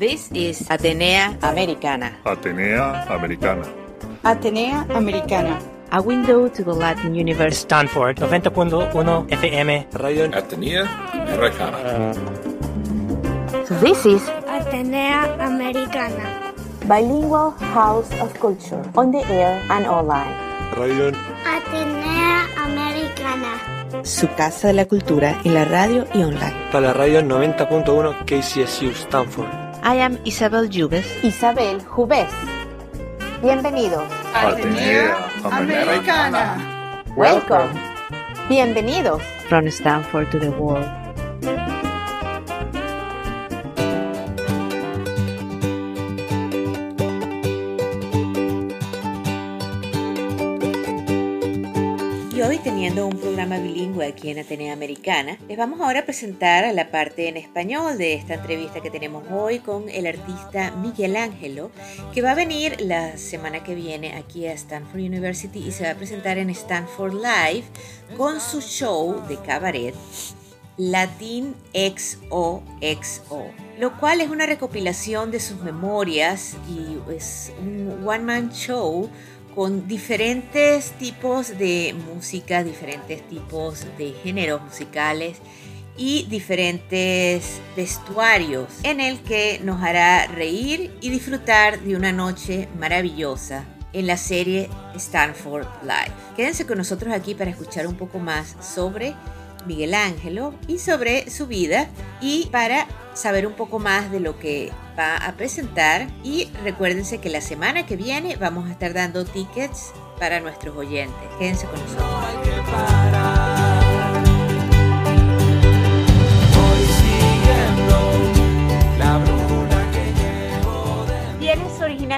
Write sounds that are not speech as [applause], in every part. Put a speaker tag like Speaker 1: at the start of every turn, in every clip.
Speaker 1: This is Atenea Americana.
Speaker 2: Atenea Americana.
Speaker 3: Atenea Americana.
Speaker 1: A window to the Latin universe.
Speaker 4: Stanford 90.1 FM.
Speaker 5: Radio
Speaker 2: Atenea Americana.
Speaker 1: This is
Speaker 6: Atenea Americana.
Speaker 3: Bilingual House of Culture. On the air and online.
Speaker 2: Radio
Speaker 6: Atenea Americana.
Speaker 1: su casa de la cultura en la radio y online.
Speaker 5: Para la radio 90.1 KCSU Stanford.
Speaker 1: I am Isabel Jubes.
Speaker 3: Isabel Jubés. Bienvenidos.
Speaker 2: Atenea Americana.
Speaker 3: Welcome. Bienvenidos.
Speaker 1: From Stanford to the world. Teniendo un programa bilingüe aquí en Atenea Americana, les vamos ahora a presentar la parte en español de esta entrevista que tenemos hoy con el artista Miguel Ángelo, que va a venir la semana que viene aquí a Stanford University y se va a presentar en Stanford Live con su show de cabaret Latin XOXO, lo cual es una recopilación de sus memorias y es un one-man show con diferentes tipos de música, diferentes tipos de géneros musicales y diferentes vestuarios en el que nos hará reír y disfrutar de una noche maravillosa en la serie Stanford Live. Quédense con nosotros aquí para escuchar un poco más sobre Miguel Ángelo y sobre su vida y para saber un poco más de lo que a presentar y recuérdense que la semana que viene vamos a estar dando tickets para nuestros oyentes. Quédense con nosotros.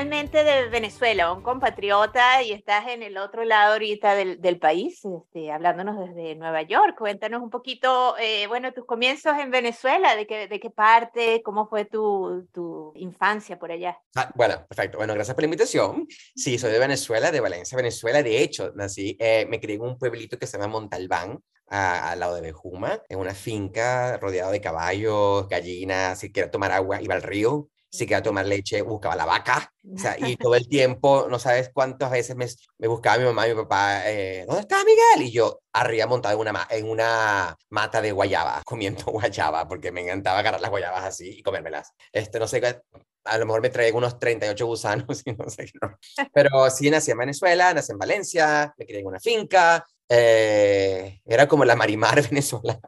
Speaker 1: Originalmente de Venezuela, un compatriota, y estás en el otro lado ahorita del, del país, este, hablándonos desde Nueva York. Cuéntanos un poquito, eh, bueno, tus comienzos en Venezuela, de qué, de qué parte, cómo fue tu, tu infancia por allá.
Speaker 7: Ah, bueno, perfecto. Bueno, gracias por la invitación. Sí, soy de Venezuela, de Valencia, Venezuela. De hecho, nací, eh, me crié en un pueblito que se llama Montalbán, al lado de Bejuma, en una finca rodeado de caballos, gallinas. Si quería tomar agua, iba al río. Si quería tomar leche, buscaba la vaca. O sea, y todo el [laughs] tiempo, no sabes cuántas veces me, me buscaba mi mamá y mi papá, eh, ¿dónde está Miguel? Y yo arriba montado en una, en una mata de guayaba, [laughs] comiendo guayaba, porque me encantaba agarrar las guayabas así y comérmelas. Este, no sé, a lo mejor me traen unos 38 gusanos [laughs] y no sé qué. no. Pero sí, nací en Venezuela, nací en Valencia, me crié en una finca. Eh, era como la Marimar [laughs] venezolana,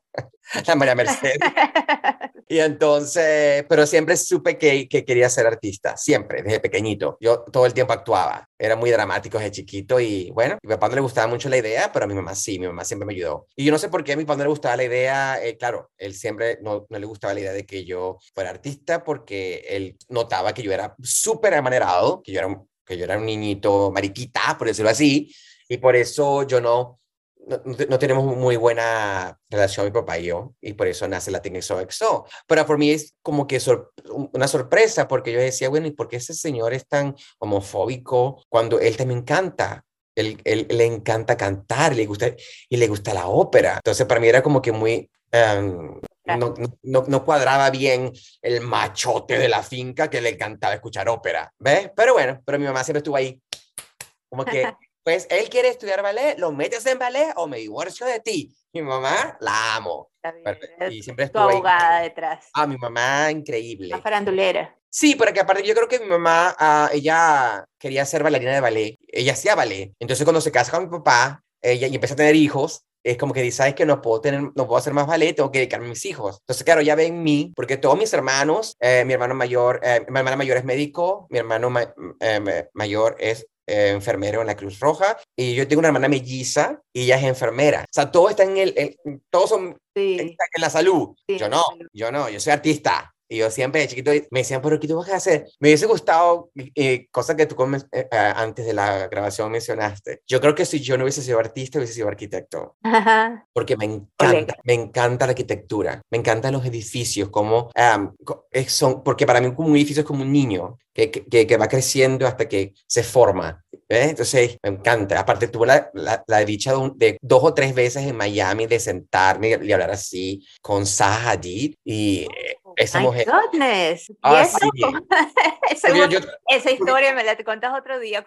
Speaker 7: la María Mercedes. [laughs] Y entonces, pero siempre supe que, que quería ser artista, siempre, desde pequeñito. Yo todo el tiempo actuaba, era muy dramático desde chiquito y bueno, a mi papá no le gustaba mucho la idea, pero a mi mamá sí, mi mamá siempre me ayudó. Y yo no sé por qué a mi papá no le gustaba la idea, eh, claro, él siempre no, no le gustaba la idea de que yo fuera artista porque él notaba que yo era súper amanerado, que yo era, que yo era un niñito mariquita, por decirlo así, y por eso yo no, no, no te- no tenemos muy buena relación mi papá y yo, y por eso nace Latin XOXO. Pero por mí es como que sor- una sorpresa, porque yo decía, bueno, ¿y por qué ese señor es tan homofóbico cuando él también canta? Él, él- le encanta cantar le gusta, y le gusta la ópera. Entonces para mí era como que muy... em, no, no- no, no cuadraba bien el machote de la finca que le encantaba escuchar ópera, ¿ves? Pero bueno, pero mi mamá siempre estuvo ahí, como que, [laughs] pues él quiere estudiar ballet, lo metes en ballet o me divorcio de ti. Mi mamá la amo. Y siempre
Speaker 1: tu
Speaker 7: estuvo ahí.
Speaker 1: abogada detrás,
Speaker 7: Ah, mi mamá, increíble.
Speaker 1: más farandulera.
Speaker 7: Sí, porque aparte yo creo que mi mamá, ah, ella quería ser bailarina de ballet. Ella hacía ballet. Entonces cuando se casa con mi papá, ella y empieza a tener hijos, es como que dice, sabes que no puedo tener, no puedo hacer más ballet, tengo que dedicarme a mis hijos. Entonces, claro, ya ve en mí, porque todos mis hermanos, eh, mi hermano mayor, eh, mi hermana mayor es médico, mi hermano ma- eh, ma- mayor es eh, enfermero en la Cruz Roja y yo tengo una hermana melliza y ella es enfermera. O sea, todos están en el, todos son
Speaker 1: Sí.
Speaker 7: en la salud.
Speaker 1: Sí,
Speaker 7: yo no, yo no, yo soy artista. Y yo siempre de chiquito me decían, pero ¿qué tú vas a hacer? Me hubiese gustado, eh, cosa que tú eh, eh, antes de la grabación mencionaste. Yo creo que si yo no hubiese sido artista, hubiese sido arquitecto
Speaker 1: Ajá.
Speaker 7: porque me encanta, me encanta la arquitectura, me encantan los edificios, como es- son, porque para mí un edificio es como un niño que, que, que- va creciendo hasta que se forma. ¿ves? Entonces, me encanta. Aparte, tuve la, la, la dicha de, un- de dos o tres veces en Miami de sentarme y, y hablar así con Zaha Hadid y eh, esa
Speaker 1: My
Speaker 7: mujer.
Speaker 1: goodness. ¿Y
Speaker 7: Ah,
Speaker 1: eso?
Speaker 7: sí. [laughs]
Speaker 1: Esa-
Speaker 7: Porque yo-
Speaker 1: esa historia me la te contas otro día.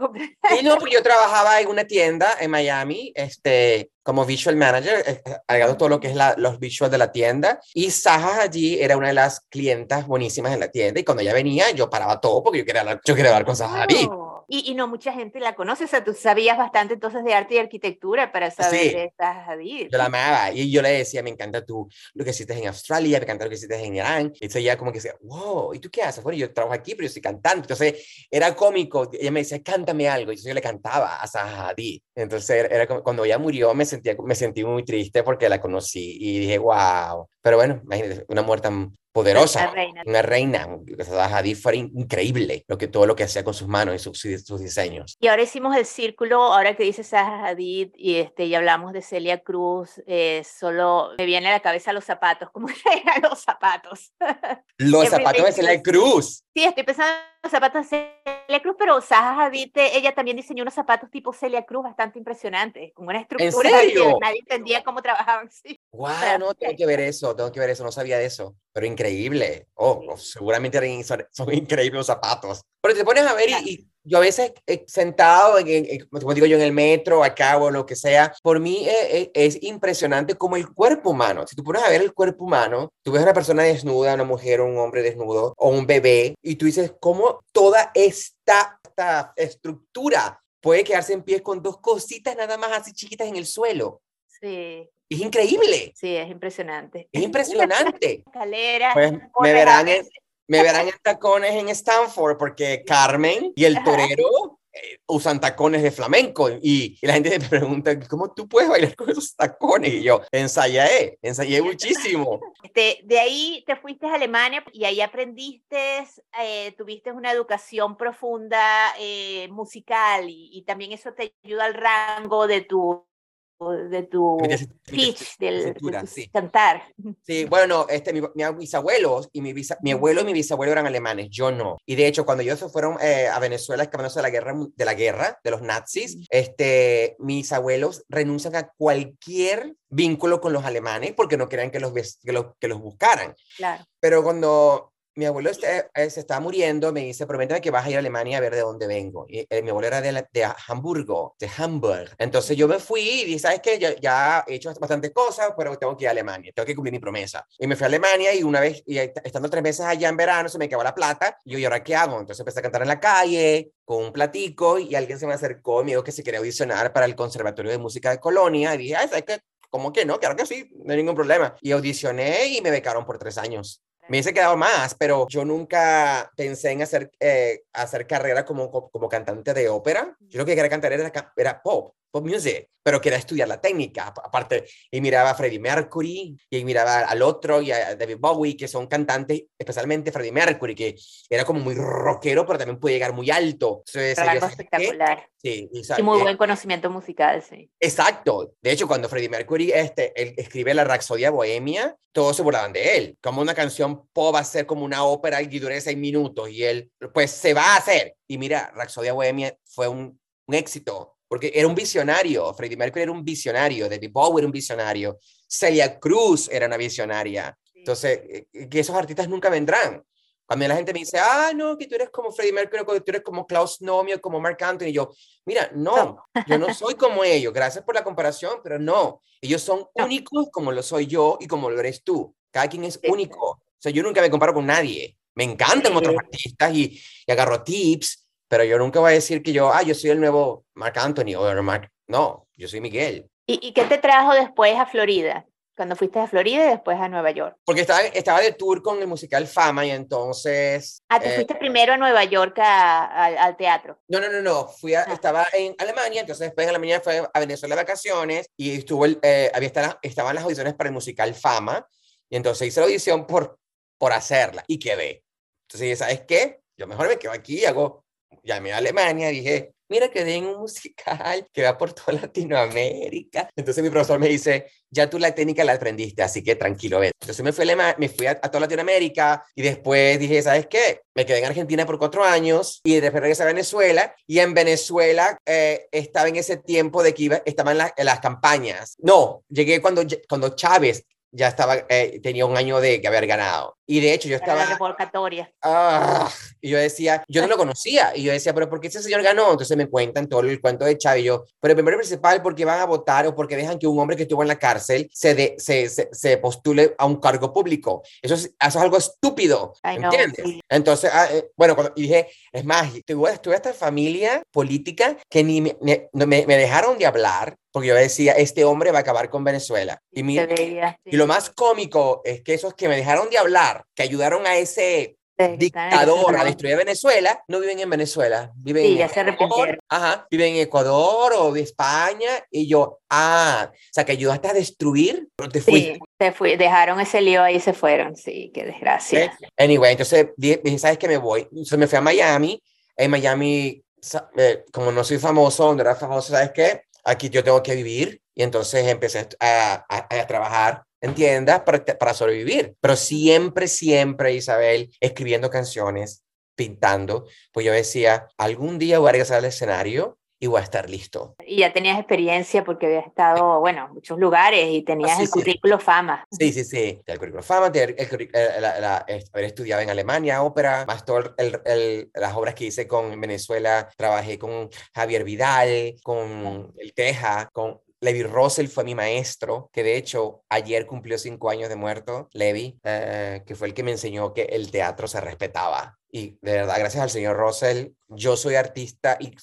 Speaker 7: Sí, no, porque yo trabajaba en una tienda en Miami, este, como visual manager, eh, eh, agregando todo lo que es la, los visuals de la tienda. Y Saja allí era una de las clientas buenísimas en la tienda. Y cuando ella venía, yo paraba todo porque yo quería hablar, yo quería hablar con Hadid.
Speaker 1: Oh. Y, y no mucha gente la conoce, o sea, tú sabías bastante entonces de arte y arquitectura para saber
Speaker 7: Sí.
Speaker 1: de esta Hadid.
Speaker 7: Yo la amaba. Y yo le decía, me encanta tú lo que hiciste en Australia, me encanta lo que hiciste en Irán. Entonces ella como que decía, wow, ¿y tú qué haces? Bueno, yo trabajo aquí, pero yo soy cantante. Entonces era cómico. Ella me decía, cántame algo. Y yo le cantaba a Zaha Hadid. Entonces era como, cuando ella murió me, sentía, me sentí muy triste porque la conocí y dije, wow. Pero bueno, imagínate, una muerte tan poderosa.
Speaker 1: La reina.
Speaker 7: Una reina. Zaha Hadid fue in- increíble lo que, todo lo que hacía con sus manos y sus, sus diseños.
Speaker 1: Y ahora hicimos el círculo, ahora que dices Zaha Hadid y, este, y hablamos de Celia Cruz, eh, solo me viene a la cabeza los zapatos, [laughs] ¿cómo [laughs] eran los zapatos?
Speaker 7: Los zapatos de Celia Cruz.
Speaker 1: Sí, estoy pensando en los zapatos de Celia Cruz, pero Zaha Hadid, ella también diseñó unos zapatos tipo Celia Cruz bastante impresionantes, con una estructura que
Speaker 7: serio?
Speaker 1: nadie entendía cómo trabajaban. Sí.
Speaker 7: Wow, no, tengo que ver eso, tengo que ver eso, no sabía de eso, pero increíble. Oh, oh, seguramente son increíbles los zapatos. Pero te pones a ver y, y yo a veces eh, sentado, en, en- como digo yo, en el metro, acá o lo que sea, por mí eh, eh, es impresionante como el cuerpo humano, si tú pones a ver el cuerpo humano, tú ves a una persona desnuda, una mujer o un hombre desnudo, o un bebé, y tú dices, ¿cómo toda esta, esta estructura puede quedarse en pie con dos cositas nada más así chiquitas en el suelo?
Speaker 1: Sí,
Speaker 7: Es increíble.
Speaker 1: sí, es impresionante.
Speaker 7: Es impresionante. [laughs]
Speaker 1: Escalera,
Speaker 7: Pues me verán, en, me verán en tacones en Stanford porque Carmen y el torero eh, usan tacones de flamenco y, y la gente me pregunta, ¿cómo tú puedes bailar con esos tacones? Y yo, ensayé, ensayé muchísimo.
Speaker 1: Este, de ahí te fuiste a Alemania y ahí aprendiste, eh, tuviste una educación profunda eh, musical y, y también eso te ayuda al rango de tu de tu pitch, del, de
Speaker 7: tesitura,
Speaker 1: tu
Speaker 7: sí.
Speaker 1: cantar.
Speaker 7: Sí, bueno, este, mi, mi bisabuelos y mi, bisa- mi abuelo y mi bisabuelo eran alemanes, yo no. Y de hecho, cuando ellos se fueron eh, a Venezuela, escapándose de la guerra, de la guerra, de los nazis, este, mis abuelos renuncian a cualquier vínculo con los alemanes porque no querían que los, que los, que los buscaran.
Speaker 1: Claro.
Speaker 7: Pero cuando mi abuelo este- eh, se estaba muriendo, me dice, prométeme que vas a ir a Alemania a ver de dónde vengo. Y eh, mi abuelo era de, la- de Hamburgo, de Hamburg. Entonces yo me fui y dije, ¿sabes qué? Ya, ya he hecho bastantes cosas, pero tengo que ir a Alemania, tengo que cumplir mi promesa. Y me fui a Alemania y una vez, y est- estando tres meses allá en verano, se me acabó la plata. Y yo, ¿y ahora qué hago? Entonces empecé a cantar en la calle con un platico y alguien se me acercó y me dijo que se quería audicionar para el Conservatorio de Música de Colonia. Y dije, ¿sabes qué? ¿Cómo que no? Claro que sí, no hay ningún problema. Y audicioné y me becaron por tres años. Me hubiese quedado más, pero yo nunca pensé en hacer, eh, hacer carrera como, co- como cantante de ópera. Yo lo que quería cantar era, era pop, pop music, pero quería estudiar la técnica. ap- Aparte, y miraba a Freddie Mercury, y miraba al otro, y a David Bowie, que son cantantes, especialmente Freddie Mercury, que era como muy rockero, pero también puede llegar muy alto. Entonces,
Speaker 1: Algo espectacular.
Speaker 7: Sí, y,
Speaker 1: Y muy
Speaker 7: eh,
Speaker 1: buen conocimiento musical, sí.
Speaker 7: Exacto. De hecho, cuando Freddie Mercury este, él escribe la Rapsodia Bohemia, todos se burlaban de él. Como una canción pop va a ser como una ópera y dure seis minutos. Y él, pues, se va a hacer. Y mira, Rapsodia Bohemia fue un, un éxito. Porque era un visionario. Freddie Mercury era un visionario. David Bowie era un visionario. Celia Cruz era una visionaria. Entonces, eh, que esos artistas nunca vendrán. Cuando la gente me dice, ah, no, que tú eres como Freddie Mercury, que tú eres como Klaus Nomi o como Mark Anthony, y yo, mira, no, yo no soy como ellos, gracias por la comparación, pero no, ellos son
Speaker 1: No.
Speaker 7: únicos como lo soy yo y como lo eres tú. Cada quien es
Speaker 1: Sí.
Speaker 7: único. O sea, yo nunca me comparo con nadie. Me encantan
Speaker 1: Sí.
Speaker 7: otros artistas y, y agarro tips, pero yo nunca voy a decir que yo, ah, yo soy el nuevo Mark Anthony o Mark. No, yo soy Miguel.
Speaker 1: ¿Y, y qué te trajo después a Florida? Cuando fuiste a Florida y después a Nueva York.
Speaker 7: Porque estaba, estaba de tour con el musical Fama y entonces...
Speaker 1: Ah, te
Speaker 7: eh,
Speaker 1: fuiste primero a Nueva York a- a- al teatro.
Speaker 7: No, no, no, no. Fui a,
Speaker 1: Ah.
Speaker 7: estaba en Alemania, entonces después en Alemania fue a Venezuela de vacaciones y estuvo el, eh, había estado- estaban las audiciones para el musical Fama y entonces hice la audición por, por hacerla y quedé. Entonces ¿sabes qué? Yo mejor me quedo aquí y hago, llamé a Alemania, dije, mira, quedé en un musical que va por toda [laughs] Latinoamérica. Entonces mi profesor me dice, ya tú la técnica la aprendiste, así que tranquilo, ven. Entonces me fui a, Alema- me fui a, a toda Latinoamérica y después dije, ¿sabes qué? Me quedé en Argentina por cuatro años y después regresé a Venezuela y en Venezuela eh, estaba en ese tiempo de que iba, estaban en las campañas. No, llegué cuando, cuando Chávez ya estaba, eh, tenía un año de que haber ganado. Y de hecho yo
Speaker 1: Para la
Speaker 7: estaba,
Speaker 1: revocatoria.
Speaker 7: ah, y yo decía, yo no lo [laughs] conocía, y yo decía, pero ¿por qué ese señor ganó? Entonces me cuentan todo el cuento de Chávez, y yo, pero el primero principal, porque van a votar o porque dejan que un hombre que estuvo en la cárcel se, de, se, se, se postule a un cargo público. Eso es, eso es algo estúpido, ¿entiendes?
Speaker 1: sí.
Speaker 7: Entonces, ah, eh, bueno, cuando, y dije, es más, tuve, tuve esta familia política que ni me, me- me dejaron de hablar, porque yo decía, este hombre va a acabar con Venezuela. Y, mi-
Speaker 1: veía, sí.
Speaker 7: y lo más cómico es que esos que me dejaron de hablar, que ayudaron a ese dictador a destruir Venezuela, no viven en Venezuela, viven
Speaker 1: Sí,
Speaker 7: en Ecuador, ajá, viven en Ecuador o de España, y yo, ah, o sea, que ayudaste a destruir, pero te fuiste.
Speaker 1: Sí, se fue, dejaron ese lío ahí y se fueron. Sí, qué desgracia.
Speaker 7: Anyway, entonces di- dije, ¿sabes qué? Me voy. Entonces me fui a Miami. En Miami, eh, como no soy famoso, no era famoso, ¿sabes qué? Aquí yo tengo que vivir. Y entonces empecé a, a- a trabajar en tiendas para, para sobrevivir. Pero siempre, siempre, Isabel, escribiendo canciones, pintando. Pues yo decía, algún día voy a regresar al escenario y voy a estar listo.
Speaker 1: Y ya tenías experiencia porque habías estado, bueno, en muchos lugares y tenías
Speaker 7: sí,
Speaker 1: el
Speaker 7: sí.
Speaker 1: currículo fama.
Speaker 7: Sí, sí, sí. El currículum fama, el curri- eh, la- la- haber estudiado en Alemania ópera, más todas las obras que hice con en Venezuela. Trabajé con Javier Vidal, con El Teja, con Levi Russell fue mi maestro, que de hecho ayer cumplió cinco años de muerto, Levi, eh, que fue el que me enseñó que el teatro se respetaba. Y de verdad, gracias al señor Russell, yo soy artista y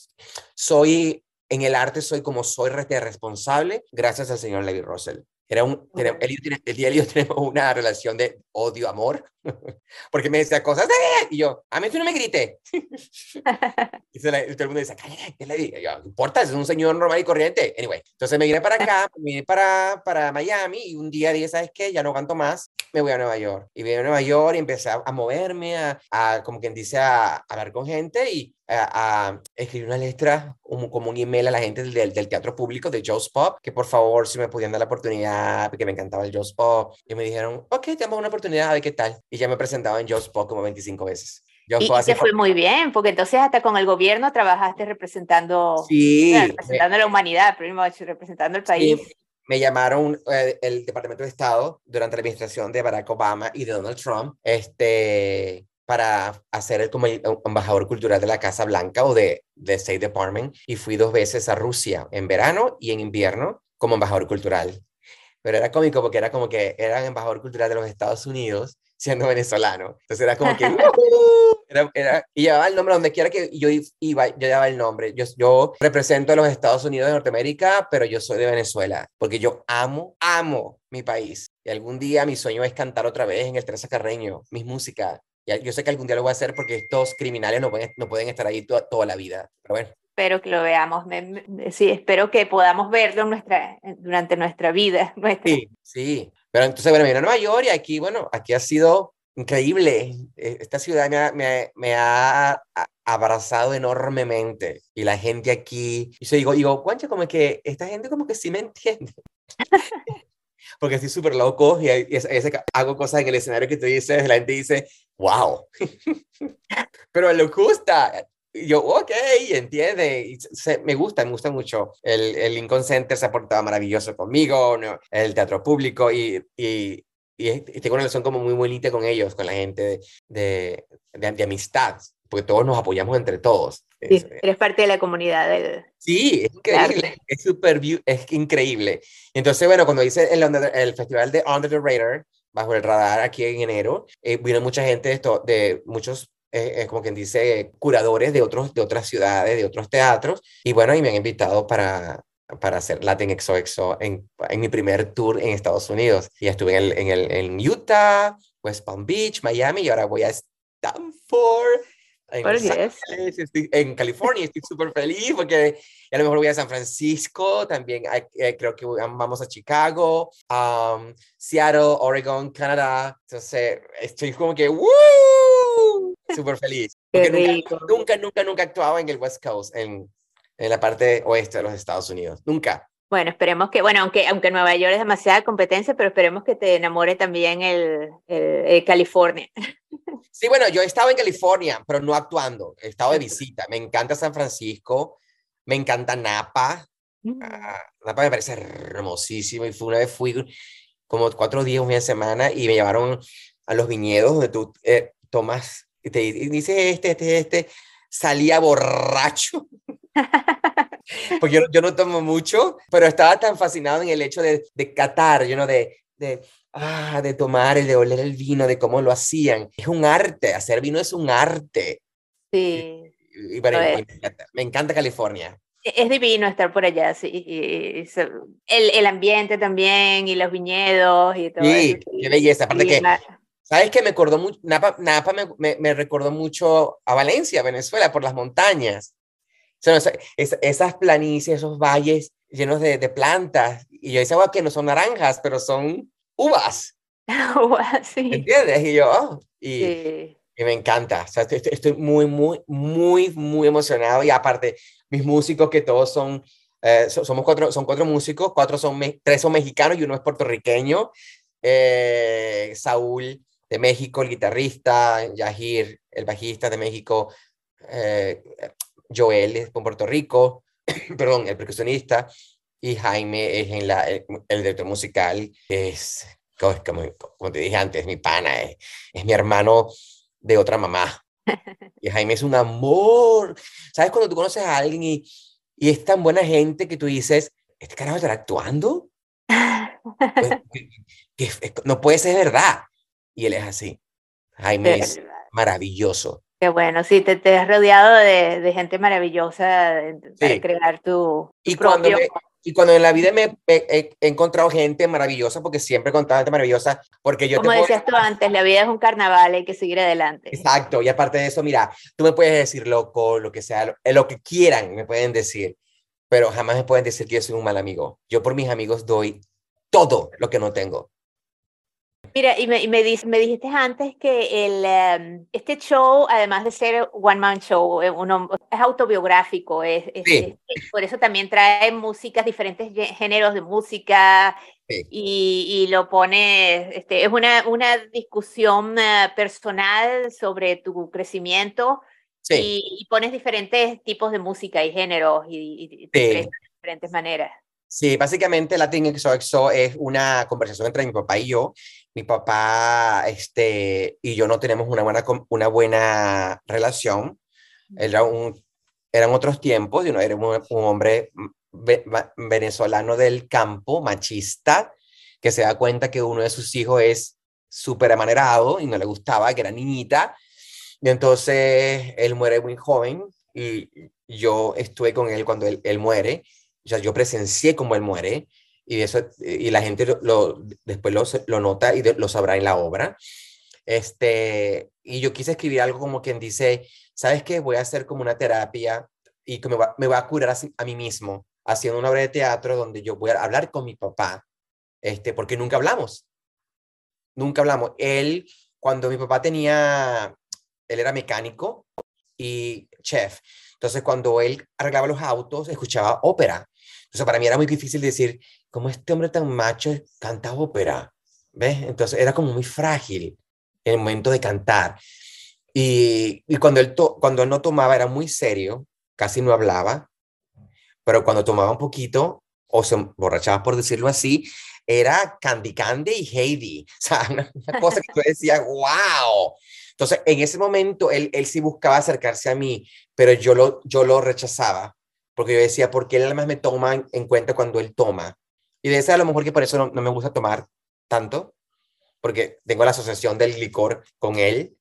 Speaker 7: soy, en el arte soy como soy re- responsable, gracias al señor Levi Russell. Era un, tenemos- él y yo él y yo tenemos una relación de odio-amor, [laughs] porque me decía cosas, "Eh", y yo, a mí tú no me grite. [laughs] y, todo el mundo dice, cállate, ¿qué le digo? Yo, no importa, es un señor normal y corriente. Anyway, entonces me vine para acá, me vine para, para Miami y un día dije, ¿sabes qué? Ya no aguanto más, me voy a Nueva York. Y vine a Nueva York y empecé a, a moverme, a, a, como quien dice, a, a hablar con gente y a, a escribir una letra, un- como un email a la gente del, del teatro público de Joe's Pop, que por favor, si me podían dar la oportunidad, porque me encantaba el Joe's Pop. Y me dijeron, ok, te damos una oportunidad, a ver qué tal. Y ya me presentaba en Joe's Pop como 25 veces. Joe's
Speaker 1: Y, te fue muy bien, porque entonces hasta con el gobierno trabajaste representando,
Speaker 7: Sí,
Speaker 1: representando a la humanidad, primero representando el país.
Speaker 7: Sí, me llamaron eh, el Departamento de Estado durante la administración de Barack Obama y de Donald Trump este, para hacer el, como embajador cultural de la Casa Blanca o de, de State Department y fui dos veces a Rusia en verano y en invierno como embajador cultural. Pero era cómico porque era como que era embajador cultural de los Estados Unidos siendo venezolano. Entonces era como que... [laughs] Era, era- y llevaba el nombre donde quiera que yo iba, yo llevaba el nombre. Yo, yo represento a los Estados Unidos de Norteamérica, pero yo soy de Venezuela, porque yo amo, amo mi país. Y algún día mi sueño es cantar otra vez en el Teresa Carreño, mis músicas. Y yo sé que algún día lo voy a hacer porque estos criminales no pueden, no pueden estar ahí to- toda la vida. Pero bueno,
Speaker 1: Espero que lo veamos. me- me- sí, espero que podamos verlo nuestra, durante nuestra vida. [laughs] Nuestra,
Speaker 7: sí, sí. Pero entonces, bueno, me vine a Nueva York y aquí, bueno, aquí ha sido increíble. Eh, Esta ciudad me ha, me me ha abrazado enormemente. Y la gente aquí, y yo digo, digo, guancha, como que esta gente como que sí me entiende. [laughs] Porque estoy súper loco y, y es- hago cosas en el escenario que tú dices, la gente dice, wow. [laughs] Pero le gusta. Yo, ok, entiende. Y se- me gusta, me gusta mucho. El, el Lincoln Center se ha portado maravilloso conmigo, ¿no? el teatro público y, y, y, tengo una relación como muy bonita con ellos, con la gente de, de, de amistad, porque todos nos apoyamos entre todos.
Speaker 1: Sí,
Speaker 7: Es-
Speaker 1: eres parte de la comunidad del,
Speaker 7: Sí, es increíble, es beau- es increíble. Entonces, bueno, cuando hice el, el festival de Under the Radar, bajo el radar aquí en enero, eh, vino mucha gente de, esto, de muchos, eh, eh, como quien dice, curadores de, otros, de otras ciudades, de otros teatros, y bueno, y me han invitado para, para hacer Latin XOXO en, en mi primer tour en Estados Unidos. Y estuve en, el, en, el, en Utah, West Palm Beach, Miami, y ahora voy a Stanford. en. Ángeles, estoy en California, estoy súper feliz porque a lo mejor voy a San Francisco, también eh, creo que vamos a Chicago, um, Seattle, Oregon, Canadá. Entonces, estoy como que ¡Woo! Súper feliz. Porque nunca, nunca, nunca, nunca actuaba en el West Coast, en, en la parte oeste de los Estados Unidos. Nunca.
Speaker 1: Bueno, esperemos que, bueno, aunque, aunque Nueva York es demasiada competencia, pero esperemos que te enamore también el, el- el California. [laughs]
Speaker 7: Sí, bueno, yo he estado en California, pero no actuando. He estado de visita. Me encanta San Francisco, me encanta Napa. Ah, Napa me parece hermosísimo y fue una vez fui como cuatro días, un fin de semana, y me llevaron a los viñedos donde tú eh, tomas, y te dice este, este, este, salía borracho. [laughs] Porque yo, yo, no tomo mucho, pero estaba tan fascinado en el hecho de, de catar, you know, de, de, ah, de tomar, de oler el vino, de cómo lo hacían. Es un arte, hacer vino es un arte.
Speaker 1: Sí.
Speaker 7: Y, y para, me, encanta, me encanta California.
Speaker 1: Es divino estar por allá, sí. Y, y, el, el, ambiente también, y los viñedos, y todo
Speaker 7: sí, eso. qué belleza. Aparte que, ¿sabes qué? Me acordó mucho, Napa, Napa me, me, me, recordó mucho a Valencia, Venezuela, por las montañas. O sea, es, esas planicies, esos valles llenos de, de, plantas. Y yo decía, bueno, que no son naranjas, pero son uvas. [laughs]
Speaker 1: uvas, sí.
Speaker 7: ¿Entiendes? Y yo, oh, y,
Speaker 1: sí.
Speaker 7: y me encanta. O sea, estoy, estoy muy, muy, muy, muy emocionado. Y aparte, mis músicos que todos son, eh, somos cuatro, son cuatro músicos, cuatro son, tres son mexicanos y uno es puertorriqueño. Eh, Saúl de México, el guitarrista, Yahir, el bajista de México, eh, Joel es de Puerto Rico, [clears throat] perdón, el percusionista, y Jaime es en la, el, el director musical, es, como, como, te dije antes, mi pana, es, es mi hermano de otra mamá. [laughs] Y Jaime es un amor. ¿Sabes cuando tú conoces a alguien y, y es tan buena gente que tú dices, ¿este carajo estará actuando? [laughs] Pues, que, que, que, no puede ser verdad. Y él es así. Jaime es maravilloso.
Speaker 1: Qué bueno, sí, te, te has rodeado de, de gente maravillosa para sí. crear tu, tu
Speaker 7: y
Speaker 1: propio...
Speaker 7: Cuando me, y cuando en la vida me he, he, encontrado gente maravillosa, porque siempre he encontrado gente maravillosa, porque yo...
Speaker 1: Como
Speaker 7: te
Speaker 1: decías tú antes, la vida es un carnaval, hay que seguir adelante.
Speaker 7: Exacto, y aparte de eso, mira, tú me puedes decir loco, lo que sea, lo, lo que quieran, me pueden decir, pero jamás me pueden decir que yo soy un mal amigo. Yo por mis amigos doy todo lo que no tengo.
Speaker 1: Mira, y me, y me, me dijiste antes que el, um, este show, además de ser One Man Show, uno, es autobiográfico, es, es,
Speaker 7: sí.
Speaker 1: es, por eso también trae músicas, diferentes géneros de música,
Speaker 7: sí.
Speaker 1: y, y, lo pone, este, es una, una discusión uh, personal sobre tu crecimiento,
Speaker 7: sí.
Speaker 1: y, y, pones diferentes tipos de música y géneros, y, de diferentes maneras.
Speaker 7: Sí, básicamente Latin XOXO es una conversación entre mi papá y yo. Mi papá este, y yo no tenemos una buena, una buena relación. Era un, eran otros tiempos, ¿no? era un, un hombre venezolano del campo, machista, que se da cuenta que uno de sus hijos es súper amanerado y no le gustaba, que era niñita. Y entonces él muere muy joven y yo estuve con él cuando él, él muere o sea, yo presencié cómo él muere y, eso, y la gente lo, después lo, nota y lo sabrá en la obra. Este, y yo quise escribir algo como quien dice, ¿sabes qué? Voy a hacer como una terapia y que me va, me va a curar a, a, mí mismo, haciendo una obra de teatro donde yo voy a hablar con mi papá, este, porque nunca hablamos. Nunca hablamos. Él, cuando mi papá tenía, él era mecánico y chef. Entonces, cuando él arreglaba los autos, escuchaba ópera. Entonces, para mí era muy difícil decir, ¿cómo este hombre tan macho canta ópera? ¿Ves? Entonces, era como muy frágil en el momento de cantar. Y, y cuando, él cuando él no tomaba, era muy serio, casi no hablaba, pero cuando tomaba un poquito, o se emborrachaba por decirlo así, era Candy Candy y Heidi. [laughs] O sea, una cosa que tú decías, wow. Entonces, en ese momento, él, él sí buscaba acercarse a mí, pero yo lo, yo lo rechazaba porque yo decía, ¿por qué él además me toma en cuenta cuando él toma? Y de ese a lo mejor que por eso no, no, me gusta tomar tanto, porque tengo la asociación del licor con él.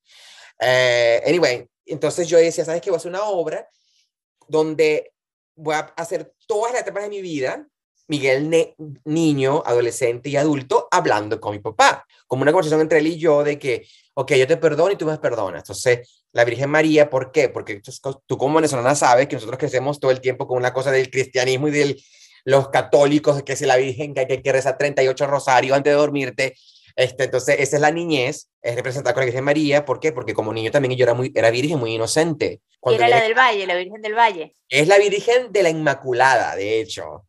Speaker 7: Uh, anyway, entonces yo decía, ¿sabes qué? Voy a hacer una obra donde voy a hacer todas las etapas de mi vida, Miguel niño, adolescente y adulto, hablando con mi papá, como una conversación entre él y yo de que, ok, yo te perdono y tú me perdonas. Entonces, la Virgen María, ¿por qué? Porque tú como venezolana sabes que nosotros crecemos todo el tiempo con una cosa del cristianismo y de los católicos, que es la Virgen, que hay que rezar 38 rosarios antes de dormirte. Este, entonces, esa es la niñez, es representada con la Virgen María. ¿Por qué? Porque como niño también yo era, muy, era virgen, muy inocente.
Speaker 1: Cuando era la del Valle, la Virgen del Valle.
Speaker 7: Es la Virgen de la Inmaculada, de hecho.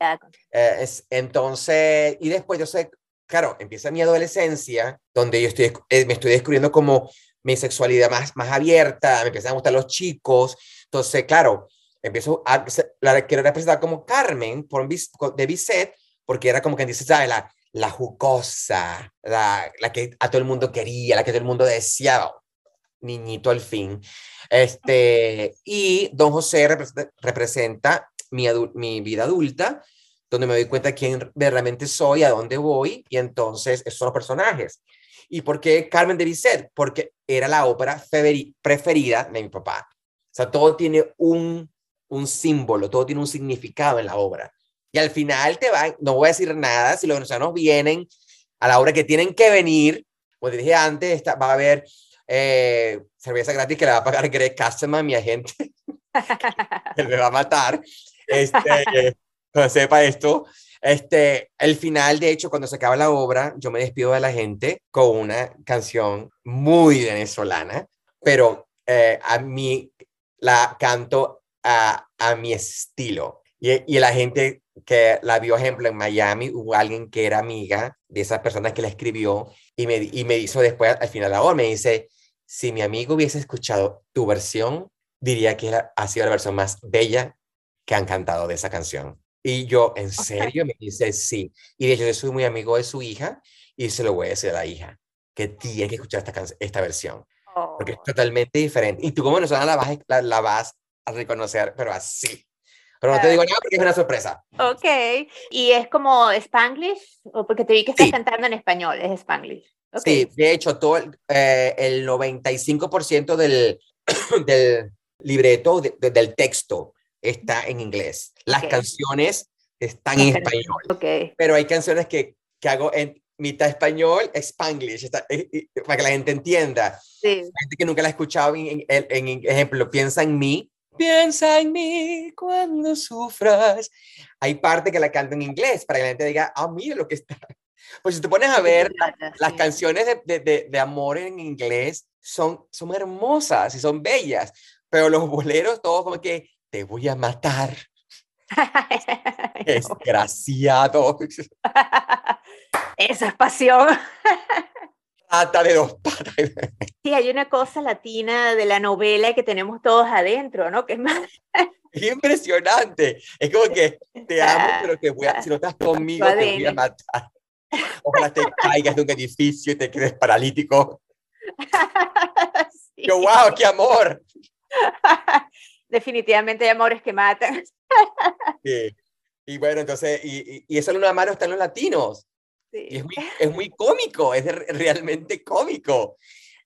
Speaker 7: Eh, es, entonces, y después yo sé, claro, empieza mi adolescencia, donde yo estoy, eh, me estoy descubriendo como mi sexualidad más, más abierta, me empiezan a gustar los chicos. Entonces, claro, empiezo a, la quiero representar como Carmen por, de Bizet, porque era como que dice, ¿sabes? La, la jucosa, la, la que a todo el mundo quería, la que todo el mundo deseaba. Niñito al fin. Este, y Don José representa, representa mi, mi vida adulta, donde me doy cuenta de quién realmente soy, a dónde voy, y entonces esos son los personajes. ¿Y por qué Carmen de Bizet? Porque era la ópera preferida de mi papá. O sea, todo tiene un, un símbolo, todo tiene un significado en la obra. Y al final te van, no voy a decir nada, si los venezolanos vienen a la obra que tienen que venir, como te dije antes, está- va a haber eh, cerveza gratis que le va a pagar Greg Castleman, mi agente, [laughs] él me va a matar. Este, [laughs] cuando sepa esto, este, el final, de hecho, cuando se acaba la obra, yo me despido de la gente con una canción muy venezolana, pero eh, a mí la canto a, a mi estilo. Y, y la gente que la vio, ejemplo, en Miami, hubo alguien que era amiga de esas personas que la escribió y me, y me hizo después, al final de la obra, me dice, si mi amigo hubiese escuchado tu versión, diría que era- ha sido la versión más bella que han cantado de esa canción. Y yo, ¿en serio? Me dice, sí. Y de hecho, yo soy muy amigo de su hija y se lo voy a decir a la hija, que tiene que escuchar esta, esta versión, porque es totalmente diferente. Y tú como venezolana la vas, la, la vas a reconocer, pero así. Pero no te digo nada porque es una sorpresa.
Speaker 1: Ok. ¿Y es como Spanglish? ¿O porque te vi que estás
Speaker 7: Sí.
Speaker 1: cantando en español? Es Spanglish. Ok.
Speaker 7: Sí, de hecho, todo el, eh, el 95% del, [clears throat] del libreto, de- de- del texto, está en inglés. Las
Speaker 1: Ok.
Speaker 7: canciones están en español,
Speaker 1: Ok.
Speaker 7: pero hay canciones que, que hago en mitad español, spanglish, está- eh, eh, para que la gente entienda.
Speaker 1: Sí.
Speaker 7: La gente que nunca la ha escuchado, en- en- en ejemplo, piensa en mí. Piensa en mí cuando sufras. Hay parte que la canto en inglés para que la gente diga, ah, mira lo que está. Pues si te pones a ver, las
Speaker 1: Sí.
Speaker 7: canciones de, de, de, de amor en inglés son, son hermosas y son bellas, pero los boleros todos como que te voy a matar, [laughs] desgraciado, [laughs]
Speaker 1: Esa es pasión.
Speaker 7: Rata de dos patas. [laughs]
Speaker 1: Sí, hay una cosa latina de la novela que tenemos todos adentro, ¿no? Que es más
Speaker 7: Es impresionante. Es como que te amo, pero te voy a, si no estás conmigo, te voy a matar. Ojalá te caigas de un edificio y te quedes paralítico. [laughs]
Speaker 1: Sí.
Speaker 7: Yo, wow, qué amor. [laughs]
Speaker 1: Definitivamente hay amores que matan.
Speaker 7: Sí. Y bueno, entonces, y, y, y eso no amaro está en los latinos.
Speaker 1: Sí.
Speaker 7: Y es muy, [laughs] es muy cómico, es re- realmente cómico.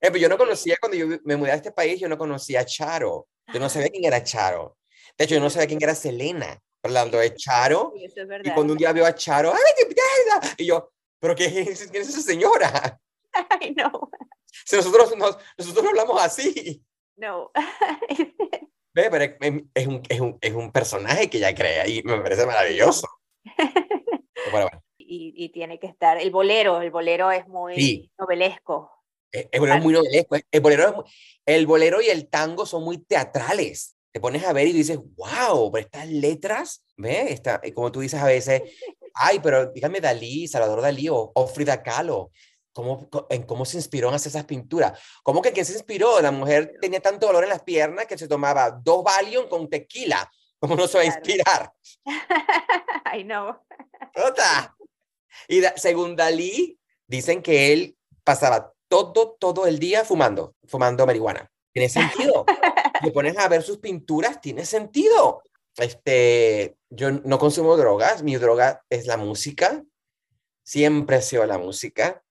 Speaker 7: Eh, pero yo no conocía, cuando yo me mudé a este país, yo no conocía a Charo. Yo no sabía quién era Charo. De hecho, yo no sabía quién era Selena. Hablando de Charo,
Speaker 1: Sí, eso es
Speaker 7: y
Speaker 1: verdad.
Speaker 7: cuando un día veo a Charo, ¡ay, qué! Y yo, ¿pero qué es, quién es esa señora? [laughs]
Speaker 1: Ay, no,
Speaker 7: Si nosotros, nos- nosotros no hablamos así.
Speaker 1: no. [laughs]
Speaker 7: Ve, Pero es, es un, es, un, es un personaje que ella crea y me parece maravilloso. Bueno, bueno,
Speaker 1: Y, y tiene que estar, el bolero, el bolero es muy
Speaker 7: Sí.
Speaker 1: novelesco.
Speaker 7: el el bolero es muy novelesco. El bolero, el bolero y el tango son muy teatrales. Te pones a ver y dices, wow, pero estas letras, ¿ve? Está, y como tú dices a veces, [laughs] ay, pero dígame Dalí, Salvador Dalí o, o Frida Kahlo, ¿cómo, en cómo se inspiró en hacer esas pinturas? ¿Cómo que quién se inspiró? La mujer tenía tanto dolor en las piernas que se tomaba dos Valium con tequila. ¿Cómo no se va a inspirar? [laughs]
Speaker 1: Ay, no.
Speaker 7: ¡Ota! Y da- según Dalí, dicen que él pasaba todo, todo el día fumando, fumando marihuana. Tiene sentido. [laughs] Te pones a ver sus pinturas, tiene sentido. Este, yo no consumo drogas, mi droga es la música. Siempre ha sido la música.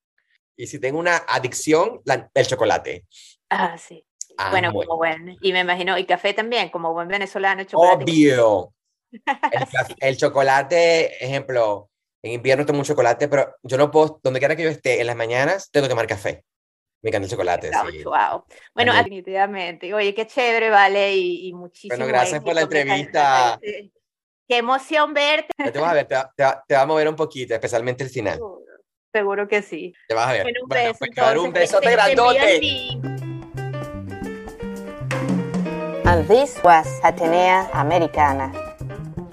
Speaker 7: Y si tengo una adicción, la- el chocolate.
Speaker 1: Ah, sí.
Speaker 7: Ah,
Speaker 1: bueno,
Speaker 7: bueno.
Speaker 1: como buen, y me imagino, y café también, como buen venezolano, chocolate.
Speaker 7: Obvio. [laughs] El, el chocolate, ejemplo, en invierno tomo un chocolate, pero yo no puedo, donde quiera que yo esté, en las mañanas, tengo que tomar café. Me encanta el chocolate,
Speaker 1: Wow,
Speaker 7: sí.
Speaker 1: wow. Bueno, definitivamente. Oye, qué chévere, vale, y, y muchísimo
Speaker 7: gracias por la entrevista.
Speaker 1: Qué emoción verte.
Speaker 7: Ya te vas a ver, te va, te va- te va a mover un poquito, especialmente el final.
Speaker 1: Seguro, seguro que sí.
Speaker 7: Te vas a ver.
Speaker 1: Bueno, un
Speaker 7: Bueno,
Speaker 1: beso.
Speaker 7: pues, dar un
Speaker 1: entonces.
Speaker 7: besote grandote.
Speaker 3: And this was Atenea Americana.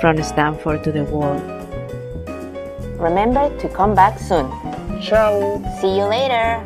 Speaker 8: From Stanford to the world.
Speaker 3: Remember to come back soon.
Speaker 5: Ciao.
Speaker 3: See you later.